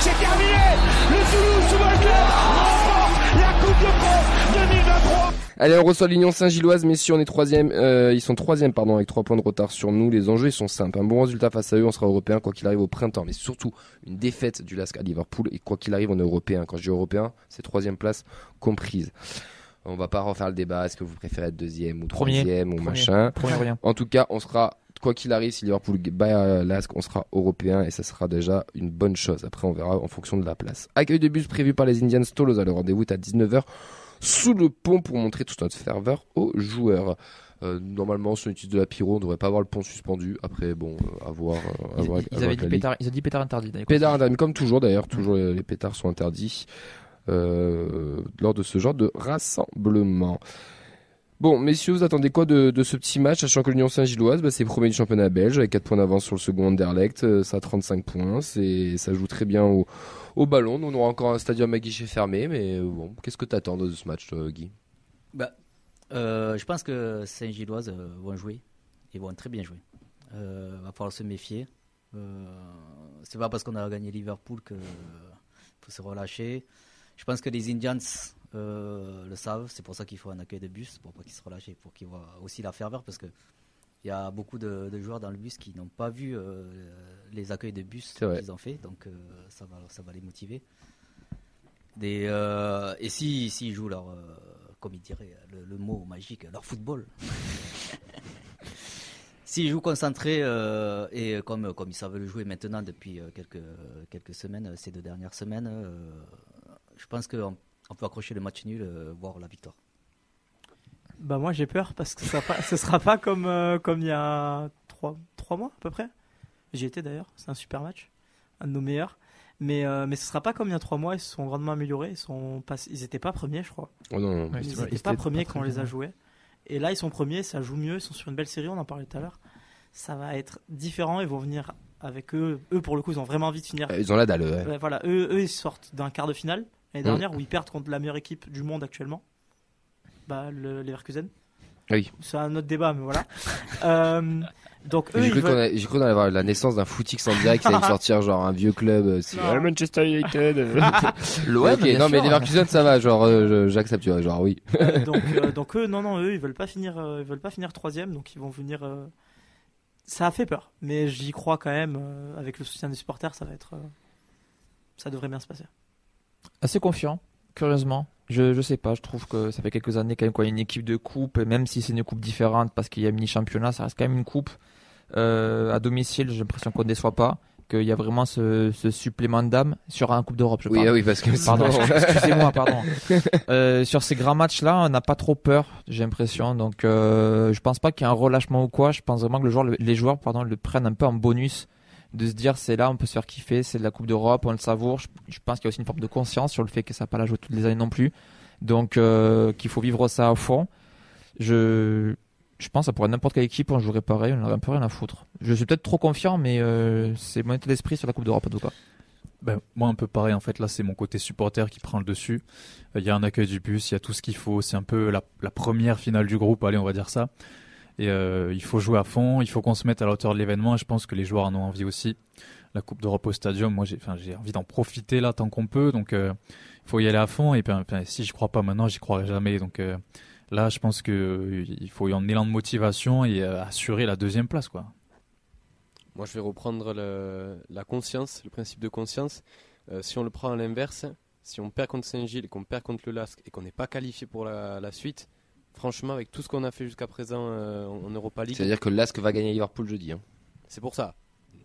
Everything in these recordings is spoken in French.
c'est terminé Le Toulouse Football remporte la Coupe de France 2023 Allez, on reçoit l'Union Saint-Gilloise, messieurs, on est troisième, euh, ils sont troisième, pardon, avec trois points de retard sur nous. Les enjeux, ils sont simples. Un bon résultat face à eux, on sera européen quoi qu'il arrive au printemps, mais surtout une défaite du LASK à Liverpool et quoi qu'il arrive, on est européen. Quand je dis européen, c'est troisième place comprise. On va pas refaire le débat. Est-ce que vous préférez être deuxième ou Premier. troisième ou Premier. machin Premier rien. En tout cas, on sera quoi qu'il arrive, si Liverpool bat euh, l'Ask, on sera européen et ça sera déjà une bonne chose. Après, on verra en fonction de la place. Accueil de bus prévu par les Indians Tolosa. Le rendez-vous est à 19h sous le pont pour montrer toute notre ferveur aux joueurs. Euh, normalement, sur l'utilise de la pyro, on devrait pas avoir le pont suspendu. Après, bon, euh, à voir. euh, Ils, avaient dit pétard, ils ont dit pétard interdit. d'ailleurs. Pétard interdit, comme toujours d'ailleurs, toujours euh, les pétards sont interdits lors de ce genre de rassemblement. Bon, messieurs, vous attendez quoi de, ce petit match, sachant que l'Union Saint-Gilloise, bah, c'est premier du championnat belge, avec 4 points d'avance sur le second Anderlecht, euh, ça a 35 points, c'est, ça joue très bien au, ballon, on aura encore un stadium à guichet fermé, mais euh, bon, qu'est-ce que t'attends de ce match, Guy? Bah, euh, je pense que Saint-Gilloise vont jouer. Ils vont très bien jouer. Euh, va falloir se méfier. Euh, c'est pas parce qu'on a gagné Liverpool que faut se relâcher. Je pense que les Indians euh, le savent. C'est pour ça qu'il faut un accueil de bus pour pas qu'ils se relâchent, et pour qu'ils voient aussi la ferveur parce que il y a beaucoup de, de joueurs dans le bus qui n'ont pas vu euh, les accueils de bus qu'ils ont fait, donc euh, ça va, ça va les motiver. Des, euh, et si s'ils jouent leur, comme il dirait le, le mot magique, leur football. S'ils jouent concentrés et comme, comme ils savent le jouer maintenant depuis quelques, quelques semaines, ces deux dernières semaines, je pense qu'on on peut accrocher le match nul, euh, voire la victoire. Bah moi j'ai peur parce que ça pas, ce sera pas comme, euh, comme il y a trois, trois mois à peu près. J'y étais d'ailleurs, c'est un super match, un de nos meilleurs. Mais, euh, mais ce sera pas comme il y a trois mois, ils se sont grandement améliorés, ils, sont pas, ils étaient pas premiers je crois. Oh non, non, Ouais, Ils n'étaient pas premiers quand on les a joués. Et là ils sont premiers, ça joue mieux, ils sont sur une belle série, on en parlait tout à l'heure. Ça va être différent, ils vont venir avec eux. Eux pour le coup ils ont vraiment envie de finir Euh, Ils ont la dalle, ouais. Ouais, voilà, eux, eux, ils sortent d'un quart de finale l'année Mm. dernière où ils perdent contre la meilleure équipe du monde actuellement, bah, le Leverkusen. Oui. C'est un autre débat, mais voilà. Euh, donc eux, J'ai cru qu'on veulent- a- j'ai cru qu'on allait avoir la naissance d'un footix en direct, ça allait sortir genre un vieux club, euh, ah, Manchester United. L'OM, ok, bien non mais sûr. Leverkusen ça va, genre euh, je- j'accepte, genre oui. euh, donc, euh, donc eux, non, non, eux, ils veulent pas finir, euh, ils veulent pas finir troisième, donc ils vont venir. euh, Ça a fait peur, mais j'y crois quand même. euh, avec le soutien des supporters, ça va être, euh, ça devrait bien se passer. Assez confiant, curieusement. Je, je sais pas, je trouve que ça fait quelques années quand même y a une équipe de coupe, et même si c'est une coupe différente parce qu'il y a mini-championnat, ça reste quand même une coupe. Euh, à domicile, j'ai l'impression qu'on ne déçoit pas, qu'il y a vraiment ce, ce supplément d'âme sur un Coupe d'Europe, je Oui, parle. ah oui, parce que Pardon, excusez-moi, pardon. Euh, sur ces grands matchs-là, on n'a pas trop peur, j'ai l'impression. Donc, euh, je pense pas qu'il y ait un relâchement ou quoi. Je pense vraiment que le joueur, les joueurs, pardon, le prennent un peu en bonus, de se dire c'est là, on peut se faire kiffer, c'est de la Coupe d'Europe, on le savoure. Je, pense qu'il y a aussi une forme de conscience sur le fait que ça va pas la jouer toutes les années non plus. Donc, euh, qu'il faut vivre ça à fond. Je, je pense que être n'importe quelle équipe, on jouerait pareil, on n'aurait un peu rien à foutre. Je suis peut-être trop confiant, mais euh, c'est mon état d'esprit sur la Coupe d'Europe en tout cas. Ben, moi, un peu pareil. En fait, là, c'est mon côté supporter qui prend le dessus. Euh, Il y a un accueil du bus, il y a tout ce qu'il faut. C'est un peu la, la première finale du groupe, allez, on va dire ça. Et euh, il faut jouer à fond, il faut qu'on se mette à la hauteur de l'événement. Je pense que les joueurs en ont envie aussi. La Coupe d'Europe au Stadium, moi, j'ai, envie d'en profiter là tant qu'on peut. Donc, euh, il faut y aller à fond. Et puis, si je crois pas maintenant, j'y croirai jamais. Donc, euh, là, je pense que euh, il faut y en élan de motivation et assurer la deuxième place, quoi. Moi, je vais reprendre la conscience, le principe de conscience. Si on le prend à l'inverse, si on perd contre Saint-Gilles qu'on perd contre le LASK et qu'on n'est pas qualifié pour la suite, franchement, avec tout ce qu'on a fait jusqu'à présent euh, en Europa League, C'est-à-dire que Lask va gagner Liverpool jeudi. Hein. c'est pour ça.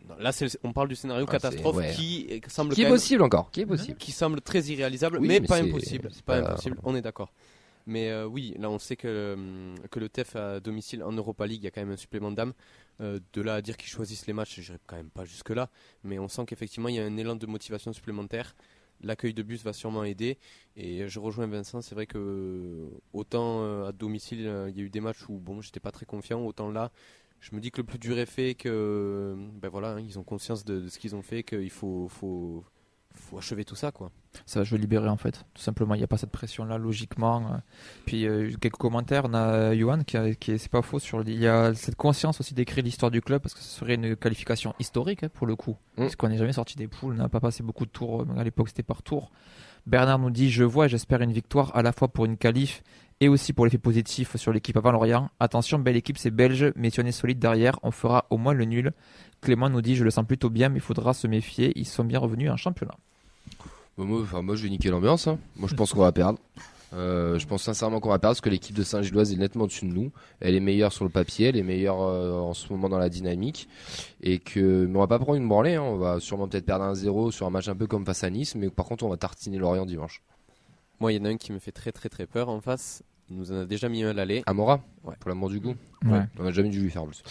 Non, Là, on parle du scénario Ah, catastrophe ouais. qui semble Qui est même- possible encore Qui est possible qui semble très irréalisable, Oui, mais, mais pas impossible. c'est Pas pas- impossible, on est d'accord. Mais euh, oui, là on sait que, euh, que le TEF à domicile en Europa League, il y a quand même un supplément d'âme. Euh, de là à dire qu'ils choisissent les matchs, je quand même pas jusque-là. Mais on sent qu'effectivement il y a un élan de motivation supplémentaire. L'accueil de bus va sûrement aider. Et je rejoins Vincent, c'est vrai que euh, autant euh, à domicile, euh, il y a eu des matchs où bon, j'étais pas très confiant, autant là, je me dis que le plus dur est fait, que ben voilà, hein, ils ont conscience de, ce qu'ils ont fait, qu'il faut, faut, faut achever tout ça quoi. Ça va jouer libéré en fait, tout simplement. Il n'y a pas cette pression-là logiquement. euh. Puis euh, quelques commentaires. On a Johan qui, a- qui est- c'est pas faux sur. Il y a cette conscience aussi d'écrire l'histoire du club parce que ce serait une qualification historique hein, pour le coup. Mm. Parce qu'on n'est jamais sorti des poules, on n'a pas passé beaucoup de tours. euh, À l'époque, c'était par tour. Bernard nous dit Je vois et j'espère une victoire à la fois pour une qualif et aussi pour l'effet positif sur l'équipe avant Lorient. Attention, belle équipe, c'est belge, mais si on est solide derrière, on fera au moins le nul. Clément nous dit Je le sens plutôt bien, mais il faudra se méfier. Ils sont bien revenus en championnat. Bah, moi, je vais niquer l'ambiance. hein. Moi, je pense qu'on va perdre. Euh, je pense sincèrement qu'on va perdre parce que l'équipe de Saint-Gilloise est nettement au-dessus de nous. Elle est meilleure sur le papier, elle est meilleure euh, en ce moment dans la dynamique. Et que, mais on va pas prendre une branlée. hein. On va sûrement peut-être perdre un 0 sur un match un peu comme face à Nice. Mais par contre, on va tartiner Lorient dimanche. Moi, il y en a un qui me fait très très très peur en face. Il nous en a déjà mis un à l'aller. Amora Ouais. Pour l'amour du goût Ouais. On a jamais dû lui faire plus.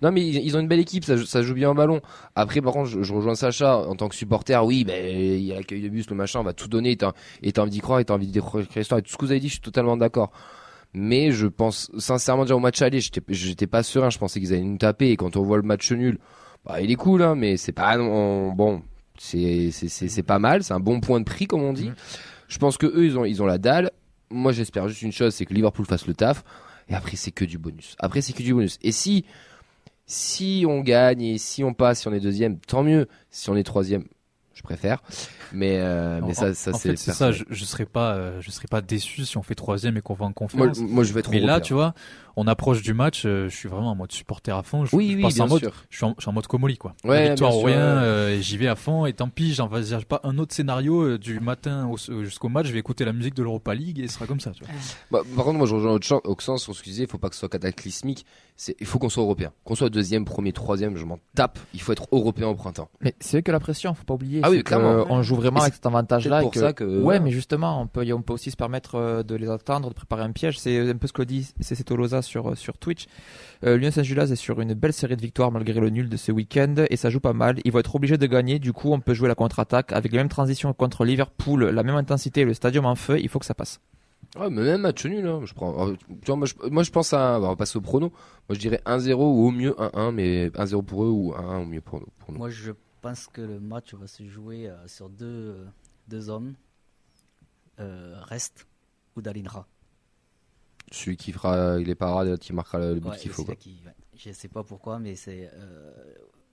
Non, mais ils, ils ont une belle équipe, ça, joue- ça joue bien au ballon. Après, par contre, je, je rejoins Sacha en tant que supporter. Oui, ben, il y a l'accueil de bus, le machin, on va tout donner. Et t'as envie d'y croire, et t'as envie de découvrir l'histoire. Et tout ce que vous avez dit, je suis totalement d'accord. Mais je pense, sincèrement, déjà au match aller, j'étais j'étais pas serein. Je pensais qu'ils allaient nous taper. Et quand on voit le match nul, bah, il est cool, hein, mais c'est pas, non- bon, c'est, c'est, c'est, c'est pas mal. C'est un bon point de prix, comme on dit. Je pense que eux, ils ont, ils ont la dalle. Moi, j'espère juste une chose, c'est que Liverpool fasse le taf. Et après, c'est que du bonus. Après, c'est que du bonus. Et si, si on gagne et si on passe, si on est deuxième, tant mieux. Si on est troisième, je préfère. Mais, euh, mais En- ça, ça c'est ça. Je, je serais pas, euh, je serais pas déçu si on fait troisième et qu'on va en conférence. moi, je vais être Mais là, tu vois, on approche du match. euh, je suis vraiment en mode supporter à fond. Je, Oui, je oui, passe bien en mode, sûr. je suis en, je suis en mode Comoli quoi. Ouais, victoire ou rien, euh, j'y vais à fond. Et tant pis, j'en vais j'ai pas un autre scénario euh, du matin au- jusqu'au match. Je vais écouter la musique de l'Europa League et ce sera comme ça. Tu vois. Bah, par contre, moi, je rejoins autre au sens que tu disais, il faut pas que ce soit cataclysmique. Il faut qu'on soit européen. Qu'on soit deuxième, premier, troisième, je m'en tape. Il faut être européen au printemps. Mais c'est vrai que la pression, faut pas oublier. Ah oui, clairement. On joue vraiment avec cet avantage-là. pour que- ça que- Ouais, mais justement, on peut, on peut aussi se permettre euh, de les attendre, de préparer un piège. C'est un peu ce que dit c'est Tolosa sur, euh, sur Twitch. Euh, Lyon Saint-Gilloise est sur une belle série de victoires malgré le nul de ce week-end et ça joue pas mal. Ils vont être obligés de gagner. Du coup, on peut jouer la contre-attaque avec les mêmes transitions contre Liverpool, la même intensité, le stadium en feu. Il faut que ça passe. Ouais, mais même match nul, hein, je prends. euh, Tu vois, moi, je, moi, je pense à. bah, on va passer au prono. Moi, je dirais 1-0 ou au mieux 1-1, mais 1-0 pour eux ou 1-1 au mieux pour nous. Pour nous. Moi, je pense que le match va se jouer euh, sur deux, euh, deux hommes. Euh, Reste ou Dalinra. Celui qui fera les parades, qui marquera le but Ouais, qu'il faut. c'est Quoi. là qui- ouais. Je sais pas pourquoi, mais c'est. euh,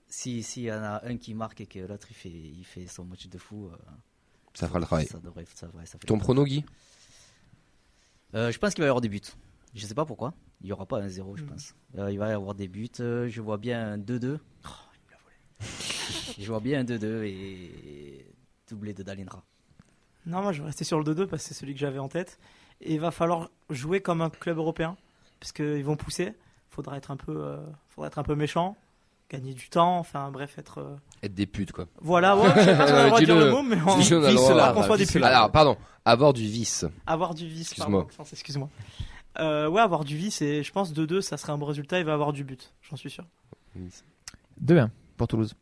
si s'il y en a un qui marque et que l'autre il fait, il fait son match de fou, euh, Ça fera le travail. Ça devrait, ça, ouais, ça fait Ton prono, Guy? Euh, je pense qu'il va y avoir des buts. Je sais pas pourquoi. Il n'y aura pas un 0, Mm. je pense. Euh, il va y avoir des buts. Je vois bien un 2-2. Je vois bien un 2-2 et doublé de Dalinra. Non, moi je vais rester sur le 2-2 parce que c'est celui que j'avais en tête. Et il va falloir jouer comme un club européen parce qu'ils vont pousser. Faudra être un peu, euh, faudra être un peu méchant, gagner du temps. Enfin bref, être. euh, Être des putes, quoi. Voilà, ouais, je sais pas si on a le droit de dire le mot, mais on Dis-le, on a le vice droit. là, qu'on soit des Vice putes. Alors, pardon, avoir du vice. Avoir du vice, Excuse-moi. pardon, Maxence, excuse-moi. Euh, ouais, avoir du vice et je pense 2-2, ça serait un bon résultat. Il va avoir du but, j'en suis sûr. 2-1 pour Toulouse.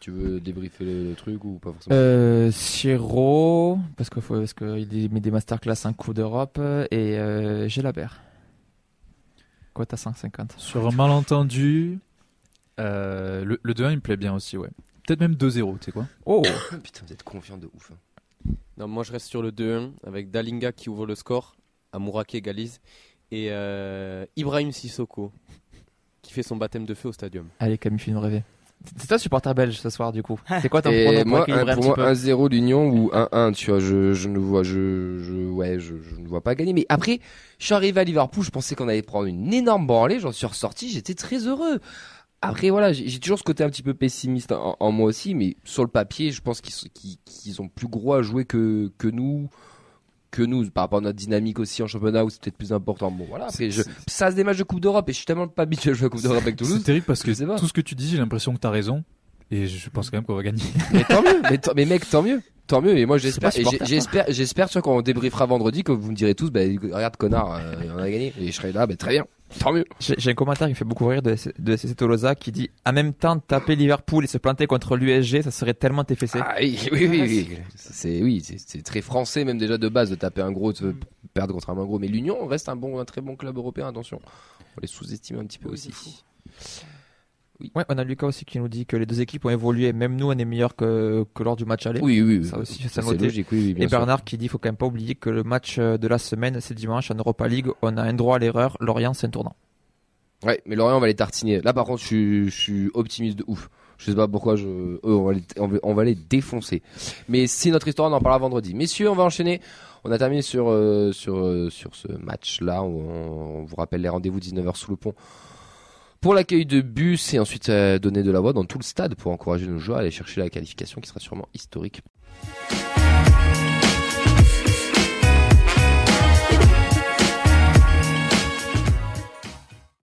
Tu veux débriefer le, le truc ou pas forcément Euh, Siro, parce qu'il qu'il met des masterclass en Coupe d'Europe, et euh, Gélabert. Quoi, t'as 150 Sur un malentendu, euh, le, le 2-1 il me plaît bien aussi, ouais. Peut-être même 2-0, tu sais quoi. Oh Putain, vous êtes confiant de ouf. hein. Non, moi je reste sur le 2-1 avec Dalinga qui ouvre le score, Amouraki égalise et euh, Ibrahim Sissoko qui fait son baptême de feu au stadium. Allez, Camille, fais-nous rêver. C'est toi supporter belge ce soir, du coup. C'est quoi ton Et prono pour moi, un- un pour moi, peu 1-0 l'Union ou 1-1, tu vois, je, je ne vois, je, je, ouais, je, je ne vois pas gagner. Mais après, je suis arrivé à Liverpool, je pensais qu'on allait prendre une énorme branlée, j'en suis ressorti, j'étais très heureux. Après, voilà, j'ai toujours ce côté un petit peu pessimiste en, en moi aussi, mais sur le papier, je pense qu'ils sont- qu'ils- qu'ils ont plus gros à jouer que, que nous, que nous, par rapport à notre dynamique aussi en championnat où c'est peut-être plus important. Bon, voilà, après, je, ça reste des matchs de Coupe d'Europe et je suis tellement pas habitué à jouer à Coupe d'Europe avec C'est Toulouse. terrible parce que tout ce que tu dis, j'ai l'impression que t'as raison. Et je pense quand même qu'on va gagner. Mais tant mieux, mais, mec, tant mieux. Tant mieux, et moi j'espère, j'espère, j'espère, tu vois, quand on débriefera vendredi, que vous me direz tous, bah, regarde, connard, euh, on a gagné, et je serai là, bah, très bien, tant mieux. J'ai un commentaire qui me fait beaucoup rire de, de CC Tolosa qui dit En même temps, taper Liverpool et se planter contre l'USG, ça serait tellement TFC. Ah, oui, oui, oui, oui. C'est, oui, c'est, très français, même déjà de base, de taper un gros, de perdre contre un gros, mais l'Union reste un bon, un très bon club européen, attention. On les sous-estime un petit peu Oui, aussi. Ouais, on a Lucas aussi qui nous dit que les deux équipes ont évolué. Même nous, on est meilleur que, que lors du match aller. Oui, oui, Ça aussi, c'est logique, oui, oui, Et sûr. Bernard qui dit faut quand même pas oublier que le match euh, de la semaine, c'est dimanche en Europa League. On a un droit à l'erreur. Lorient, c'est un tournant. Ouais, mais Lorient, on va les tartiner. Là, par contre, je suis, je suis optimiste de ouf. Je sais pas pourquoi je, eux, on va les, on va, on va les défoncer. Mais c'est notre histoire, on en parlera vendredi. Messieurs, on va enchaîner. On a terminé sur, euh, sur, euh, sur ce match-là. On, on vous rappelle les rendez-vous 19h sous le pont pour l'accueil de bus et ensuite euh, donner de la voix dans tout le stade pour encourager nos joueurs à aller chercher la qualification qui sera sûrement historique.